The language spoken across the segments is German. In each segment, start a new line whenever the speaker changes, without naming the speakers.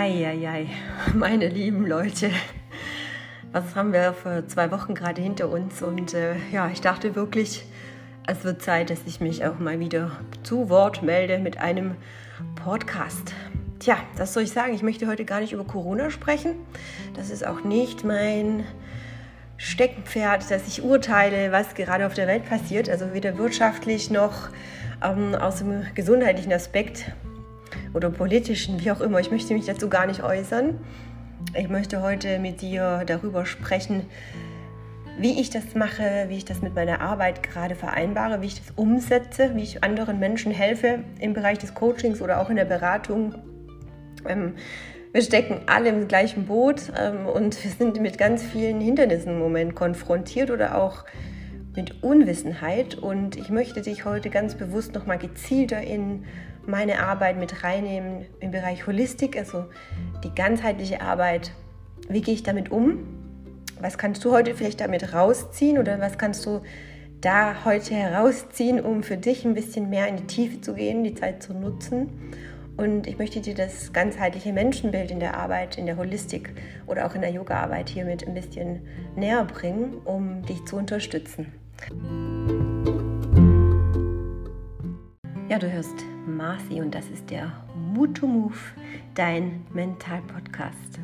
Eieiei, meine lieben Leute, was haben wir für zwei Wochen gerade hinter uns? Und äh, ja, ich dachte wirklich, es wird Zeit, dass ich mich auch mal wieder zu Wort melde mit einem Podcast. Tja, das soll ich sagen. Ich möchte heute gar nicht über Corona sprechen. Das ist auch nicht mein Steckenpferd, dass ich urteile, was gerade auf der Welt passiert. Also weder wirtschaftlich noch ähm, aus dem gesundheitlichen Aspekt oder politischen, wie auch immer. Ich möchte mich dazu gar nicht äußern. Ich möchte heute mit dir darüber sprechen, wie ich das mache, wie ich das mit meiner Arbeit gerade vereinbare, wie ich das umsetze, wie ich anderen Menschen helfe im Bereich des Coachings oder auch in der Beratung. Ähm, wir stecken alle im gleichen Boot ähm, und wir sind mit ganz vielen Hindernissen im Moment konfrontiert oder auch mit Unwissenheit. Und ich möchte dich heute ganz bewusst nochmal gezielter in meine Arbeit mit reinnehmen im Bereich Holistik, also die ganzheitliche Arbeit. Wie gehe ich damit um? Was kannst du heute vielleicht damit rausziehen oder was kannst du da heute herausziehen, um für dich ein bisschen mehr in die Tiefe zu gehen, die Zeit zu nutzen? Und ich möchte dir das ganzheitliche Menschenbild in der Arbeit, in der Holistik oder auch in der Yoga-Arbeit hiermit ein bisschen näher bringen, um dich zu unterstützen. Ja, du hörst Marci und das ist der Mut to Move, dein Mental-Podcast.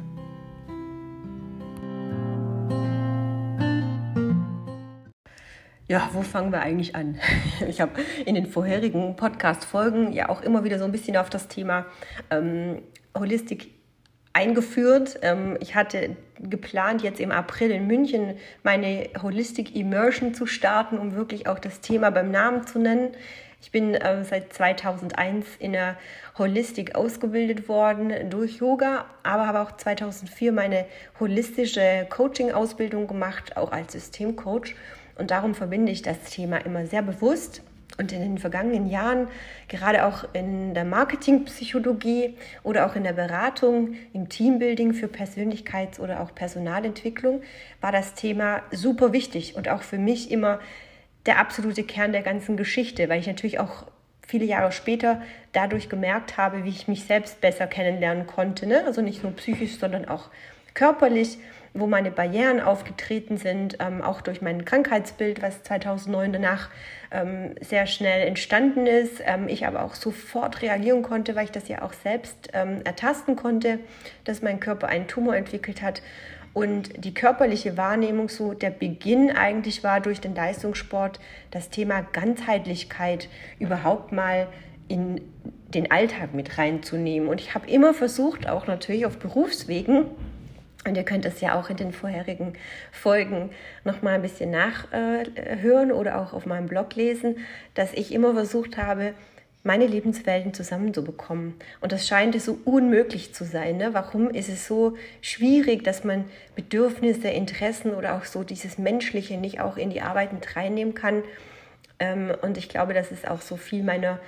Ja, wo fangen wir eigentlich an? Ich habe in den vorherigen Podcast-Folgen ja auch immer wieder so ein bisschen auf das Thema ähm, Holistik eingeführt. Ähm, ich hatte geplant, jetzt im April in München meine Holistic Immersion zu starten, um wirklich auch das Thema beim Namen zu nennen. Ich bin äh, seit 2001 in der Holistik ausgebildet worden durch Yoga, aber habe auch 2004 meine holistische Coaching-Ausbildung gemacht, auch als Systemcoach. Und darum verbinde ich das Thema immer sehr bewusst. Und in den vergangenen Jahren, gerade auch in der Marketingpsychologie oder auch in der Beratung, im Teambuilding für Persönlichkeits- oder auch Personalentwicklung, war das Thema super wichtig und auch für mich immer der absolute Kern der ganzen Geschichte, weil ich natürlich auch viele Jahre später dadurch gemerkt habe, wie ich mich selbst besser kennenlernen konnte. Ne? Also nicht nur psychisch, sondern auch körperlich, wo meine Barrieren aufgetreten sind, ähm, auch durch mein Krankheitsbild, was 2009 danach ähm, sehr schnell entstanden ist. Ähm, ich aber auch sofort reagieren konnte, weil ich das ja auch selbst ähm, ertasten konnte, dass mein Körper einen Tumor entwickelt hat und die körperliche Wahrnehmung so der Beginn eigentlich war durch den Leistungssport das Thema Ganzheitlichkeit überhaupt mal in den Alltag mit reinzunehmen. Und ich habe immer versucht, auch natürlich auf Berufswegen, und ihr könnt es ja auch in den vorherigen Folgen noch mal ein bisschen nachhören oder auch auf meinem Blog lesen, dass ich immer versucht habe, meine Lebenswelten zusammenzubekommen. Und das scheint so unmöglich zu sein. Ne? Warum ist es so schwierig, dass man Bedürfnisse, Interessen oder auch so dieses Menschliche nicht auch in die Arbeit mit reinnehmen kann? Ähm, und ich glaube, das ist auch so viel meiner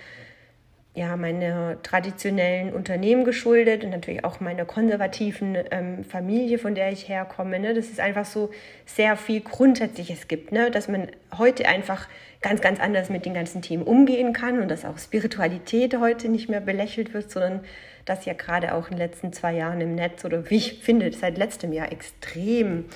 ja, meiner traditionellen Unternehmen geschuldet und natürlich auch meiner konservativen ähm, Familie, von der ich herkomme. Ne? Dass es einfach so sehr viel Grundsätzliches gibt, ne? dass man heute einfach ganz, ganz anders mit den ganzen Themen umgehen kann und dass auch Spiritualität heute nicht mehr belächelt wird, sondern dass ja gerade auch in den letzten zwei Jahren im Netz oder wie ich finde, seit letztem Jahr extrem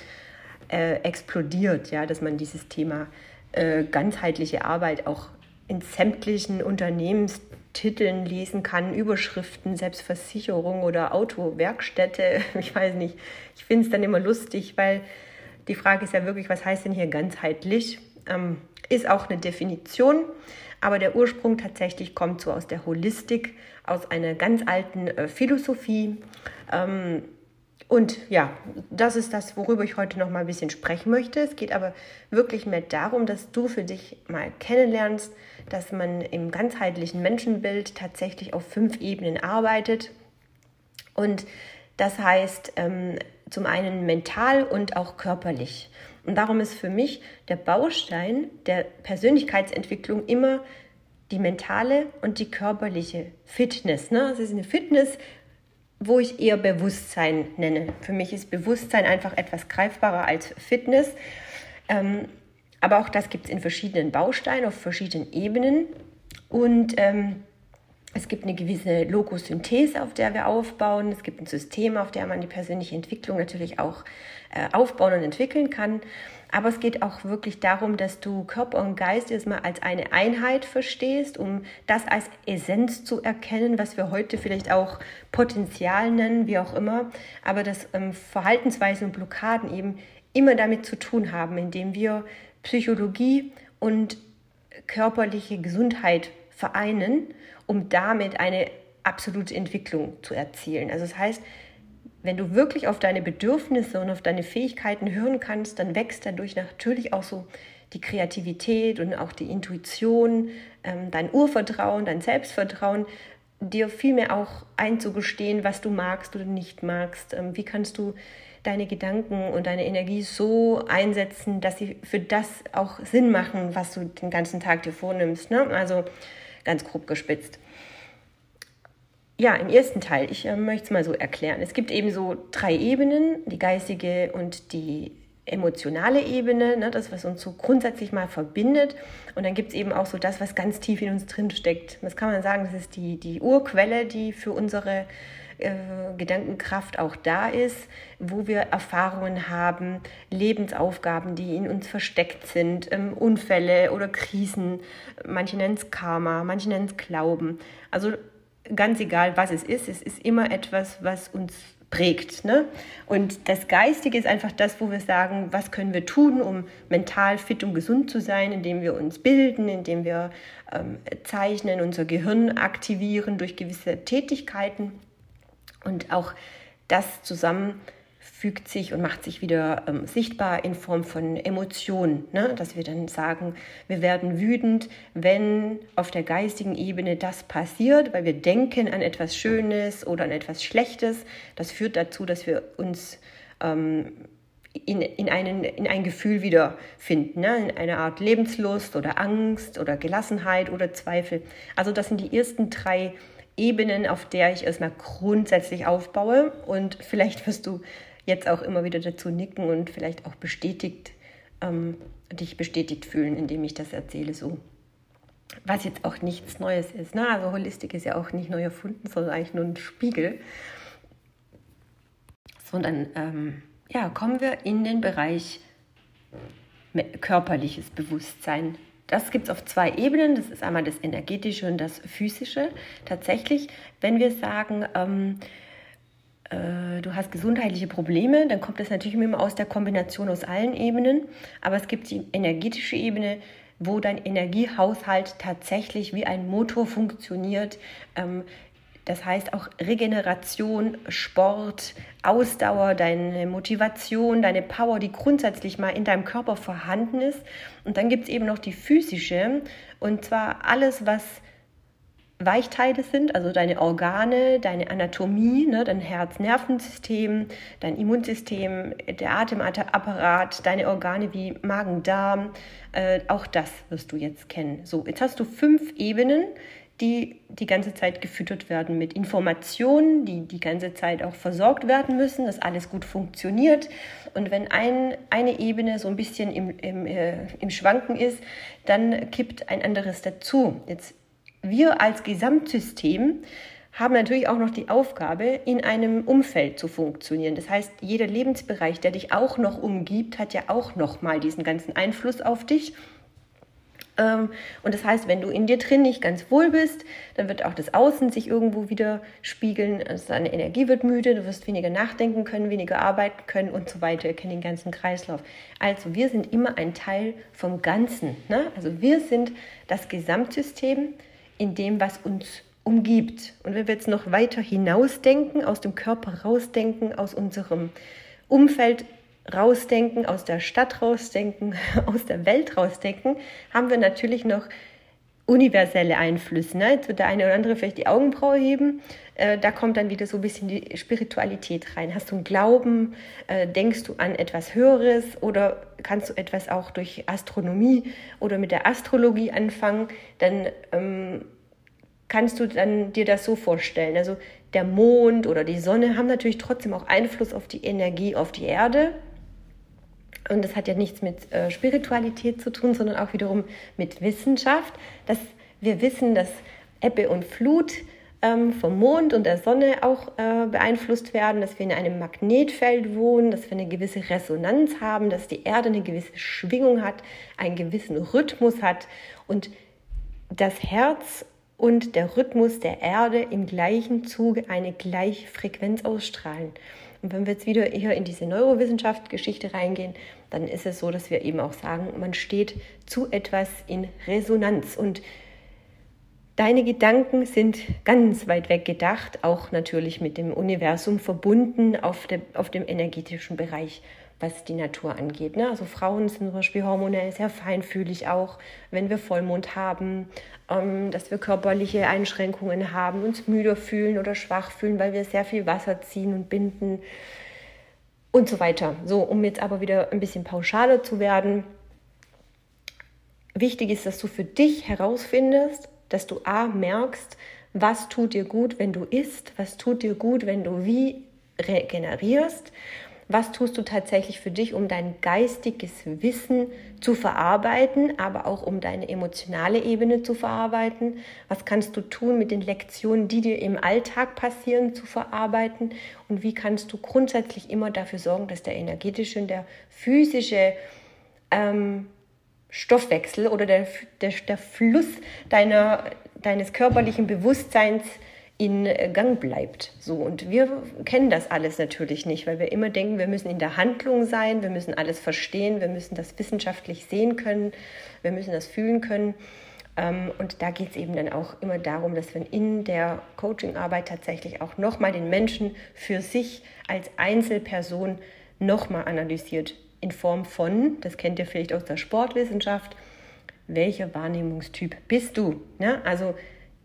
äh, explodiert, ja, dass man dieses Thema äh, ganzheitliche Arbeit auch in sämtlichen Unternehmens Titeln lesen kann, Überschriften, selbst Versicherung oder Autowerkstätte. Ich weiß nicht. Ich finde es dann immer lustig, weil die Frage ist ja wirklich, was heißt denn hier ganzheitlich? Ähm, ist auch eine Definition, aber der Ursprung tatsächlich kommt so aus der Holistik, aus einer ganz alten äh, Philosophie. Ähm, und ja, das ist das, worüber ich heute noch mal ein bisschen sprechen möchte. Es geht aber wirklich mehr darum, dass du für dich mal kennenlernst, dass man im ganzheitlichen Menschenbild tatsächlich auf fünf Ebenen arbeitet. Und das heißt ähm, zum einen mental und auch körperlich. Und darum ist für mich der Baustein der Persönlichkeitsentwicklung immer die mentale und die körperliche Fitness. Ne? Es ist eine Fitness, wo ich eher Bewusstsein nenne. Für mich ist Bewusstsein einfach etwas greifbarer als Fitness. Ähm, aber auch das gibt es in verschiedenen Bausteinen, auf verschiedenen Ebenen. Und ähm, es gibt eine gewisse Logosynthese, auf der wir aufbauen. Es gibt ein System, auf der man die persönliche Entwicklung natürlich auch äh, aufbauen und entwickeln kann. Aber es geht auch wirklich darum, dass du Körper und Geist erstmal als eine Einheit verstehst, um das als Essenz zu erkennen, was wir heute vielleicht auch Potenzial nennen, wie auch immer. Aber dass ähm, Verhaltensweisen und Blockaden eben immer damit zu tun haben, indem wir Psychologie und körperliche Gesundheit vereinen, um damit eine absolute Entwicklung zu erzielen. Also das heißt, wenn du wirklich auf deine Bedürfnisse und auf deine Fähigkeiten hören kannst, dann wächst dadurch natürlich auch so die Kreativität und auch die Intuition, ähm, dein Urvertrauen, dein Selbstvertrauen, dir vielmehr auch einzugestehen, was du magst oder nicht magst. Ähm, wie kannst du deine Gedanken und deine Energie so einsetzen, dass sie für das auch Sinn machen, was du den ganzen Tag dir vornimmst. Ne? Also ganz grob gespitzt ja, im ersten Teil, ich äh, möchte es mal so erklären. Es gibt eben so drei Ebenen, die geistige und die emotionale Ebene, ne, das, was uns so grundsätzlich mal verbindet. Und dann gibt es eben auch so das, was ganz tief in uns drin steckt. Das kann man sagen, das ist die, die Urquelle, die für unsere äh, Gedankenkraft auch da ist, wo wir Erfahrungen haben, Lebensaufgaben, die in uns versteckt sind, ähm, Unfälle oder Krisen. Manche nennen es Karma, manche nennen es Glauben. Also ganz egal, was es ist, es ist immer etwas, was uns prägt. Ne? Und das Geistige ist einfach das, wo wir sagen, was können wir tun, um mental fit und gesund zu sein, indem wir uns bilden, indem wir ähm, zeichnen, unser Gehirn aktivieren durch gewisse Tätigkeiten und auch das zusammen fügt sich und macht sich wieder ähm, sichtbar in Form von Emotionen, ne? dass wir dann sagen, wir werden wütend, wenn auf der geistigen Ebene das passiert, weil wir denken an etwas Schönes oder an etwas Schlechtes. Das führt dazu, dass wir uns ähm, in, in, einen, in ein Gefühl wiederfinden, ne? in eine Art Lebenslust oder Angst oder Gelassenheit oder Zweifel. Also das sind die ersten drei Ebenen, auf der ich erstmal grundsätzlich aufbaue und vielleicht wirst du jetzt auch immer wieder dazu nicken und vielleicht auch bestätigt, ähm, dich bestätigt fühlen, indem ich das erzähle so. Was jetzt auch nichts Neues ist. Ne? Also Holistik ist ja auch nicht neu erfunden, sondern eigentlich nur ein Spiegel. Sondern ähm, ja, kommen wir in den Bereich körperliches Bewusstsein. Das gibt es auf zwei Ebenen. Das ist einmal das energetische und das physische. Tatsächlich, wenn wir sagen, ähm, äh, du hast gesundheitliche Probleme, dann kommt das natürlich immer aus der Kombination aus allen Ebenen. Aber es gibt die energetische Ebene, wo dein Energiehaushalt tatsächlich wie ein Motor funktioniert. Ähm, das heißt auch Regeneration, Sport, Ausdauer, deine Motivation, deine Power, die grundsätzlich mal in deinem Körper vorhanden ist. Und dann gibt es eben noch die physische, und zwar alles, was Weichteile sind, also deine Organe, deine Anatomie, ne, dein Herz-Nervensystem, dein Immunsystem, der Atemapparat, deine Organe wie Magen-Darm, äh, auch das wirst du jetzt kennen. So, jetzt hast du fünf Ebenen, die die ganze Zeit gefüttert werden mit Informationen, die die ganze Zeit auch versorgt werden müssen, dass alles gut funktioniert. Und wenn ein, eine Ebene so ein bisschen im, im, äh, im Schwanken ist, dann kippt ein anderes dazu. Jetzt wir als Gesamtsystem haben natürlich auch noch die Aufgabe, in einem Umfeld zu funktionieren. Das heißt, jeder Lebensbereich, der dich auch noch umgibt, hat ja auch noch mal diesen ganzen Einfluss auf dich. Ähm, und das heißt, wenn du in dir drin nicht ganz wohl bist, dann wird auch das Außen sich irgendwo wieder spiegeln. Also deine Energie wird müde, du wirst weniger nachdenken können, weniger arbeiten können und so weiter. Ihr kennt den ganzen Kreislauf. Also wir sind immer ein Teil vom Ganzen. Ne? Also wir sind das Gesamtsystem in dem, was uns umgibt. Und wenn wir jetzt noch weiter hinausdenken, aus dem Körper rausdenken, aus unserem Umfeld rausdenken, aus der Stadt rausdenken, aus der Welt rausdenken, haben wir natürlich noch universelle Einflüsse. Ne? Jetzt wird der eine oder andere vielleicht die Augenbraue heben. Äh, da kommt dann wieder so ein bisschen die Spiritualität rein. Hast du einen Glauben? Äh, denkst du an etwas Höheres? Oder kannst du etwas auch durch Astronomie oder mit der Astrologie anfangen? Dann ähm, kannst du dann dir das so vorstellen. Also der Mond oder die Sonne haben natürlich trotzdem auch Einfluss auf die Energie auf die Erde. Und das hat ja nichts mit äh, Spiritualität zu tun, sondern auch wiederum mit Wissenschaft, dass wir wissen, dass Ebbe und Flut ähm, vom Mond und der Sonne auch äh, beeinflusst werden, dass wir in einem Magnetfeld wohnen, dass wir eine gewisse Resonanz haben, dass die Erde eine gewisse Schwingung hat, einen gewissen Rhythmus hat und das Herz und der Rhythmus der Erde im gleichen Zuge eine gleiche Frequenz ausstrahlen. Und wenn wir jetzt wieder hier in diese Neurowissenschaft-Geschichte reingehen, dann ist es so, dass wir eben auch sagen, man steht zu etwas in Resonanz. Und Deine Gedanken sind ganz weit weg gedacht, auch natürlich mit dem Universum verbunden auf, de, auf dem energetischen Bereich, was die Natur angeht. Ne? Also Frauen sind zum Beispiel hormonell sehr feinfühlig auch, wenn wir Vollmond haben, ähm, dass wir körperliche Einschränkungen haben, uns müde fühlen oder schwach fühlen, weil wir sehr viel Wasser ziehen und binden und so weiter. So, um jetzt aber wieder ein bisschen pauschaler zu werden. Wichtig ist, dass du für dich herausfindest, dass du A merkst, was tut dir gut, wenn du isst, was tut dir gut, wenn du wie regenerierst, was tust du tatsächlich für dich, um dein geistiges Wissen zu verarbeiten, aber auch um deine emotionale Ebene zu verarbeiten, was kannst du tun mit den Lektionen, die dir im Alltag passieren, zu verarbeiten? Und wie kannst du grundsätzlich immer dafür sorgen, dass der energetische und der physische ähm, Stoffwechsel oder der, der, der Fluss deiner, deines körperlichen Bewusstseins in Gang bleibt. So und wir kennen das alles natürlich nicht, weil wir immer denken, wir müssen in der Handlung sein, wir müssen alles verstehen, wir müssen das wissenschaftlich sehen können, wir müssen das fühlen können. Ähm, und da geht es eben dann auch immer darum, dass man in der Coachingarbeit tatsächlich auch nochmal den Menschen für sich als Einzelperson nochmal analysiert in Form von, das kennt ihr vielleicht aus der Sportwissenschaft, welcher Wahrnehmungstyp bist du? Ja, also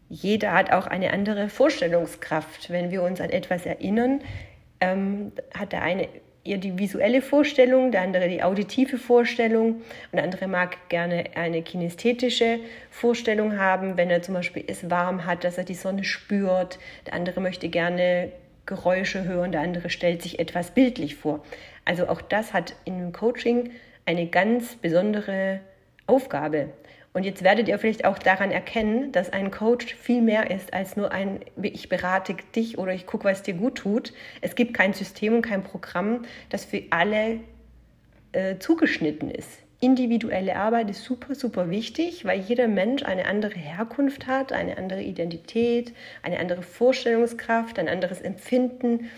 jeder hat auch eine andere Vorstellungskraft. Wenn wir uns an etwas erinnern, ähm, hat der eine eher die visuelle Vorstellung, der andere die auditive Vorstellung und der andere mag gerne eine kinästhetische Vorstellung haben, wenn er zum Beispiel es warm hat, dass er die Sonne spürt. Der andere möchte gerne Geräusche hören, der andere stellt sich etwas bildlich vor. Also auch das hat im Coaching eine ganz besondere Aufgabe. Und jetzt werdet ihr vielleicht auch daran erkennen, dass ein Coach viel mehr ist als nur ein, ich berate dich oder ich gucke, was dir gut tut. Es gibt kein System und kein Programm, das für alle äh, zugeschnitten ist. Individuelle Arbeit ist super, super wichtig, weil jeder Mensch eine andere Herkunft hat, eine andere Identität, eine andere Vorstellungskraft, ein anderes Empfinden.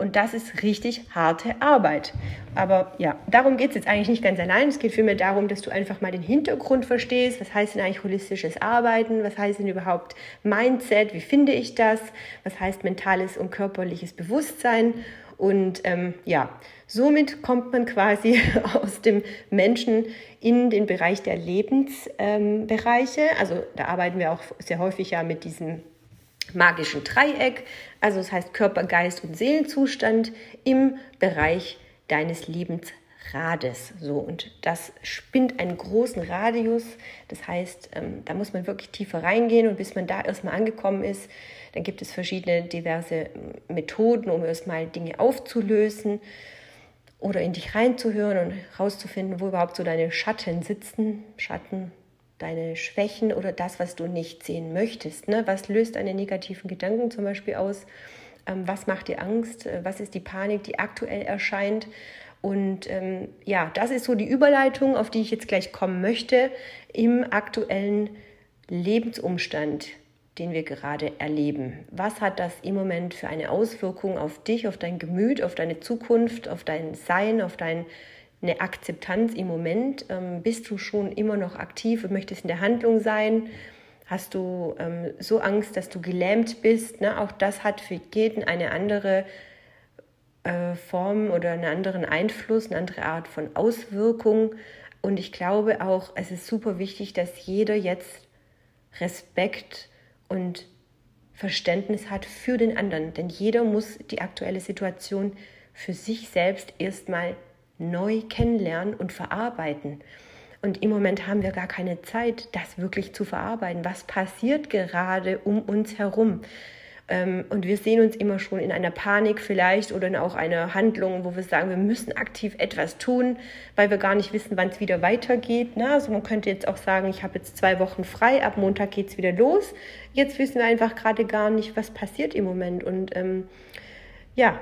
Und das ist richtig harte Arbeit. Aber ja, darum geht es jetzt eigentlich nicht ganz allein. Es geht vielmehr darum, dass du einfach mal den Hintergrund verstehst. Was heißt denn eigentlich holistisches Arbeiten? Was heißt denn überhaupt Mindset? Wie finde ich das? Was heißt mentales und körperliches Bewusstsein? Und ähm, ja, somit kommt man quasi aus dem Menschen in den Bereich der Lebensbereiche. Ähm, also da arbeiten wir auch sehr häufig ja mit diesem magischen Dreieck, also das heißt Körper, Geist und Seelenzustand im Bereich deines Lebensrades. So, und das spinnt einen großen Radius. Das heißt, ähm, da muss man wirklich tiefer reingehen und bis man da erstmal angekommen ist, dann gibt es verschiedene diverse ähm, Methoden, um erstmal Dinge aufzulösen oder in dich reinzuhören und herauszufinden, wo überhaupt so deine Schatten sitzen. Schatten deine Schwächen oder das, was du nicht sehen möchtest. Ne? Was löst deine negativen Gedanken zum Beispiel aus? Ähm, was macht dir Angst? Äh, was ist die Panik, die aktuell erscheint? Und ähm, ja, das ist so die Überleitung, auf die ich jetzt gleich kommen möchte im aktuellen Lebensumstand, den wir gerade erleben. Was hat das im Moment für eine Auswirkung auf dich, auf dein Gemüt, auf deine Zukunft, auf dein Sein, auf dein eine Akzeptanz im Moment? Ähm, bist du schon immer noch aktiv und möchtest in der Handlung sein? Hast du ähm, so Angst, dass du gelähmt bist? Ne? Auch das hat für jeden eine andere äh, Form oder einen anderen Einfluss, eine andere Art von Auswirkung. Und ich glaube auch, es ist super wichtig, dass jeder jetzt Respekt und Verständnis hat für den anderen. Denn jeder muss die aktuelle Situation für sich selbst erstmal neu kennenlernen und verarbeiten. Und im Moment haben wir gar keine Zeit, das wirklich zu verarbeiten. Was passiert gerade um uns herum? Ähm, und wir sehen uns immer schon in einer Panik vielleicht oder in auch einer Handlung, wo wir sagen, wir müssen aktiv etwas tun, weil wir gar nicht wissen, wann es wieder weitergeht. Ne? Also man könnte jetzt auch sagen, ich habe jetzt zwei Wochen frei, ab Montag geht es wieder los. Jetzt wissen wir einfach gerade gar nicht, was passiert im Moment. Und ähm, ja,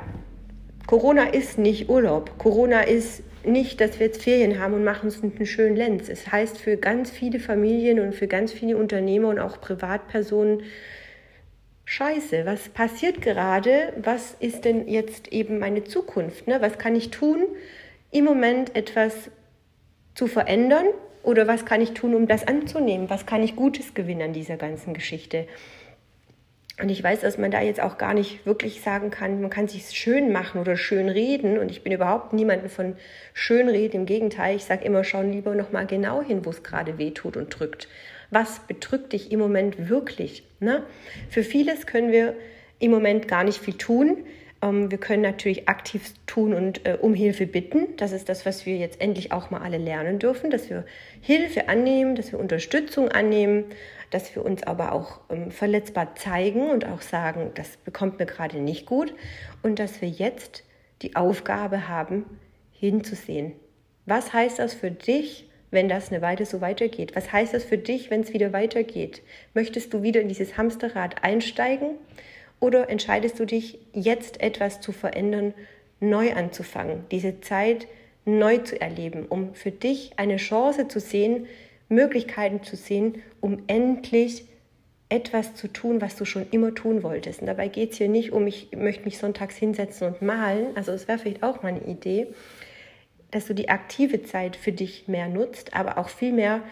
Corona ist nicht Urlaub. Corona ist nicht, dass wir jetzt Ferien haben und machen uns einen schönen Lenz. Es heißt für ganz viele Familien und für ganz viele Unternehmer und auch Privatpersonen, Scheiße, was passiert gerade? Was ist denn jetzt eben meine Zukunft? Ne? Was kann ich tun, im Moment etwas zu verändern? Oder was kann ich tun, um das anzunehmen? Was kann ich Gutes gewinnen an dieser ganzen Geschichte? Und ich weiß, dass man da jetzt auch gar nicht wirklich sagen kann, man kann sich schön machen oder schön reden. Und ich bin überhaupt niemanden von schön reden. Im Gegenteil, ich sage immer, schau lieber nochmal genau hin, wo es gerade weh tut und drückt. Was bedrückt dich im Moment wirklich? Ne? Für vieles können wir im Moment gar nicht viel tun. Ähm, wir können natürlich aktiv tun und äh, um Hilfe bitten. Das ist das, was wir jetzt endlich auch mal alle lernen dürfen, dass wir Hilfe annehmen, dass wir Unterstützung annehmen dass wir uns aber auch ähm, verletzbar zeigen und auch sagen, das bekommt mir gerade nicht gut und dass wir jetzt die Aufgabe haben, hinzusehen. Was heißt das für dich, wenn das eine Weile so weitergeht? Was heißt das für dich, wenn es wieder weitergeht? Möchtest du wieder in dieses Hamsterrad einsteigen oder entscheidest du dich, jetzt etwas zu verändern, neu anzufangen, diese Zeit neu zu erleben, um für dich eine Chance zu sehen, Möglichkeiten zu sehen, um endlich etwas zu tun, was du schon immer tun wolltest. Und dabei geht es hier nicht um, ich möchte mich sonntags hinsetzen und malen. Also es wäre vielleicht auch mal eine Idee, dass du die aktive Zeit für dich mehr nutzt, aber auch viel mehr,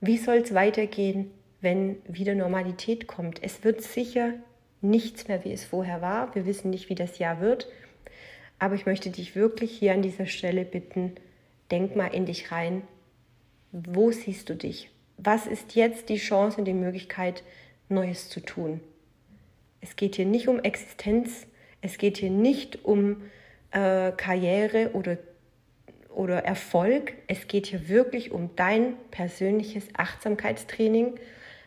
wie soll es weitergehen, wenn wieder Normalität kommt. Es wird sicher nichts mehr, wie es vorher war. Wir wissen nicht, wie das Jahr wird. Aber ich möchte dich wirklich hier an dieser Stelle bitten, denk mal in dich rein, wo siehst du dich? Was ist jetzt die Chance und die Möglichkeit, Neues zu tun? Es geht hier nicht um Existenz, es geht hier nicht um äh, Karriere oder, oder Erfolg, es geht hier wirklich um dein persönliches Achtsamkeitstraining.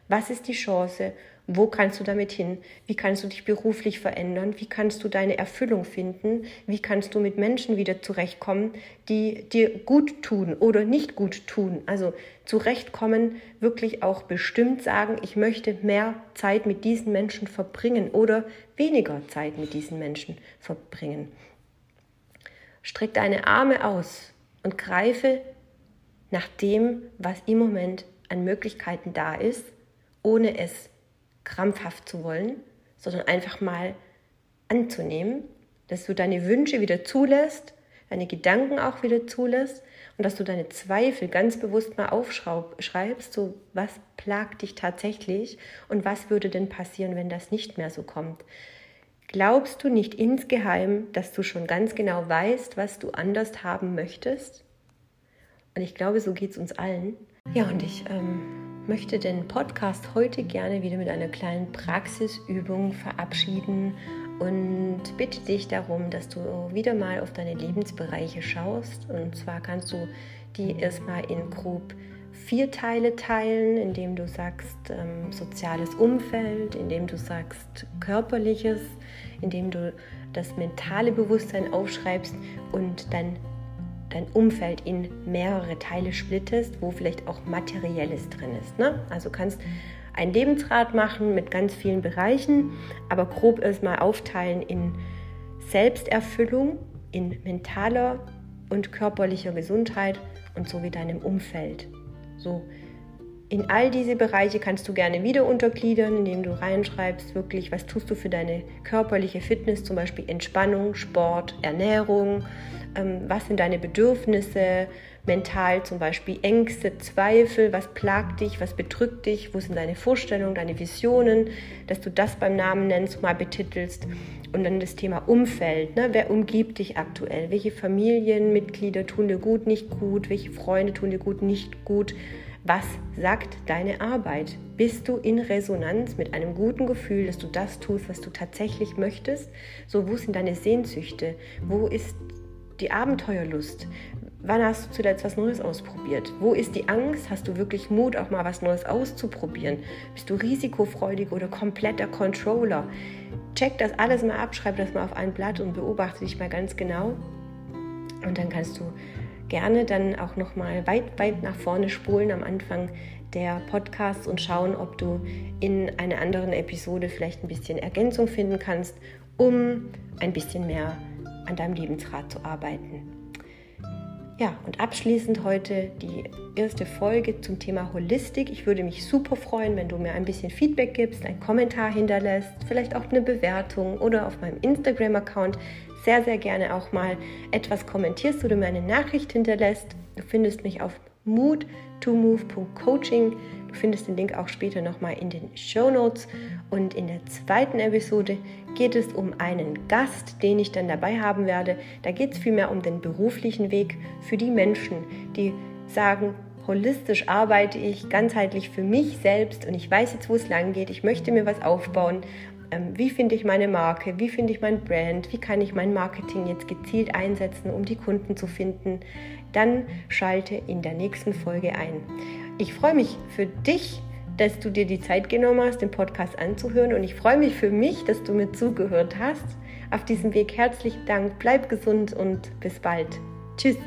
Was ist die Chance wo kannst du damit hin? Wie kannst du dich beruflich verändern? Wie kannst du deine Erfüllung finden? Wie kannst du mit Menschen wieder zurechtkommen, die dir gut tun oder nicht gut tun? Also zurechtkommen, wirklich auch bestimmt sagen, ich möchte mehr Zeit mit diesen Menschen verbringen oder weniger Zeit mit diesen Menschen verbringen. Streck deine Arme aus und greife nach dem, was im Moment an Möglichkeiten da ist, ohne es krampfhaft zu wollen, sondern einfach mal anzunehmen, dass du deine Wünsche wieder zulässt, deine Gedanken auch wieder zulässt und dass du deine Zweifel ganz bewusst mal aufschreibst, so was plagt dich tatsächlich und was würde denn passieren, wenn das nicht mehr so kommt. Glaubst du nicht insgeheim, dass du schon ganz genau weißt, was du anders haben möchtest? Und ich glaube, so geht es uns allen. Ja, und ich ähm, möchte den Podcast heute gerne wieder mit einer kleinen Praxisübung verabschieden und bitte dich darum, dass du wieder mal auf deine Lebensbereiche schaust. Und zwar kannst du die erstmal in grob vier Teile teilen, indem du sagst ähm, soziales Umfeld, indem du sagst körperliches, indem du das mentale Bewusstsein aufschreibst und dann dein Umfeld in mehrere Teile splittest, wo vielleicht auch Materielles drin ist. Ne? Also kannst ein Lebensrad machen mit ganz vielen Bereichen, aber grob erstmal aufteilen in Selbsterfüllung, in mentaler und körperlicher Gesundheit und so wie deinem Umfeld. So in all diese Bereiche kannst du gerne wieder untergliedern, indem du reinschreibst, wirklich, was tust du für deine körperliche Fitness, zum Beispiel Entspannung, Sport, Ernährung, ähm, was sind deine Bedürfnisse, mental zum Beispiel Ängste, Zweifel, was plagt dich, was bedrückt dich, wo sind deine Vorstellungen, deine Visionen, dass du das beim Namen nennst, mal betitelst. Und dann das Thema Umfeld. Ne? Wer umgibt dich aktuell? Welche Familienmitglieder tun dir gut, nicht gut? Welche Freunde tun dir gut, nicht gut? Was sagt deine Arbeit? Bist du in Resonanz mit einem guten Gefühl, dass du das tust, was du tatsächlich möchtest? So, wo sind deine Sehnsüchte? Wo ist die Abenteuerlust? Wann hast du zuletzt was Neues ausprobiert? Wo ist die Angst? Hast du wirklich Mut, auch mal was Neues auszuprobieren? Bist du risikofreudig oder kompletter Controller? Check das alles mal ab, schreib das mal auf ein Blatt und beobachte dich mal ganz genau. Und dann kannst du gerne dann auch noch mal weit, weit nach vorne spulen am Anfang der Podcasts und schauen, ob du in einer anderen Episode vielleicht ein bisschen Ergänzung finden kannst, um ein bisschen mehr an deinem Lebensrad zu arbeiten. Ja, und abschließend heute die erste Folge zum Thema Holistik. Ich würde mich super freuen, wenn du mir ein bisschen Feedback gibst, einen Kommentar hinterlässt, vielleicht auch eine Bewertung oder auf meinem Instagram-Account sehr, sehr gerne auch mal etwas kommentierst oder mir eine Nachricht hinterlässt. Du findest mich auf mood2move.coaching. Du findest den Link auch später nochmal in den Show Notes. Und in der zweiten Episode geht es um einen Gast, den ich dann dabei haben werde. Da geht es vielmehr um den beruflichen Weg für die Menschen, die sagen, holistisch arbeite ich, ganzheitlich für mich selbst und ich weiß jetzt, wo es lang geht. Ich möchte mir was aufbauen. Ähm, wie finde ich meine Marke? Wie finde ich mein Brand? Wie kann ich mein Marketing jetzt gezielt einsetzen, um die Kunden zu finden? Dann schalte in der nächsten Folge ein. Ich freue mich für dich dass du dir die Zeit genommen hast, den Podcast anzuhören. Und ich freue mich für mich, dass du mir zugehört hast. Auf diesem Weg herzlichen Dank, bleib gesund und bis bald. Tschüss.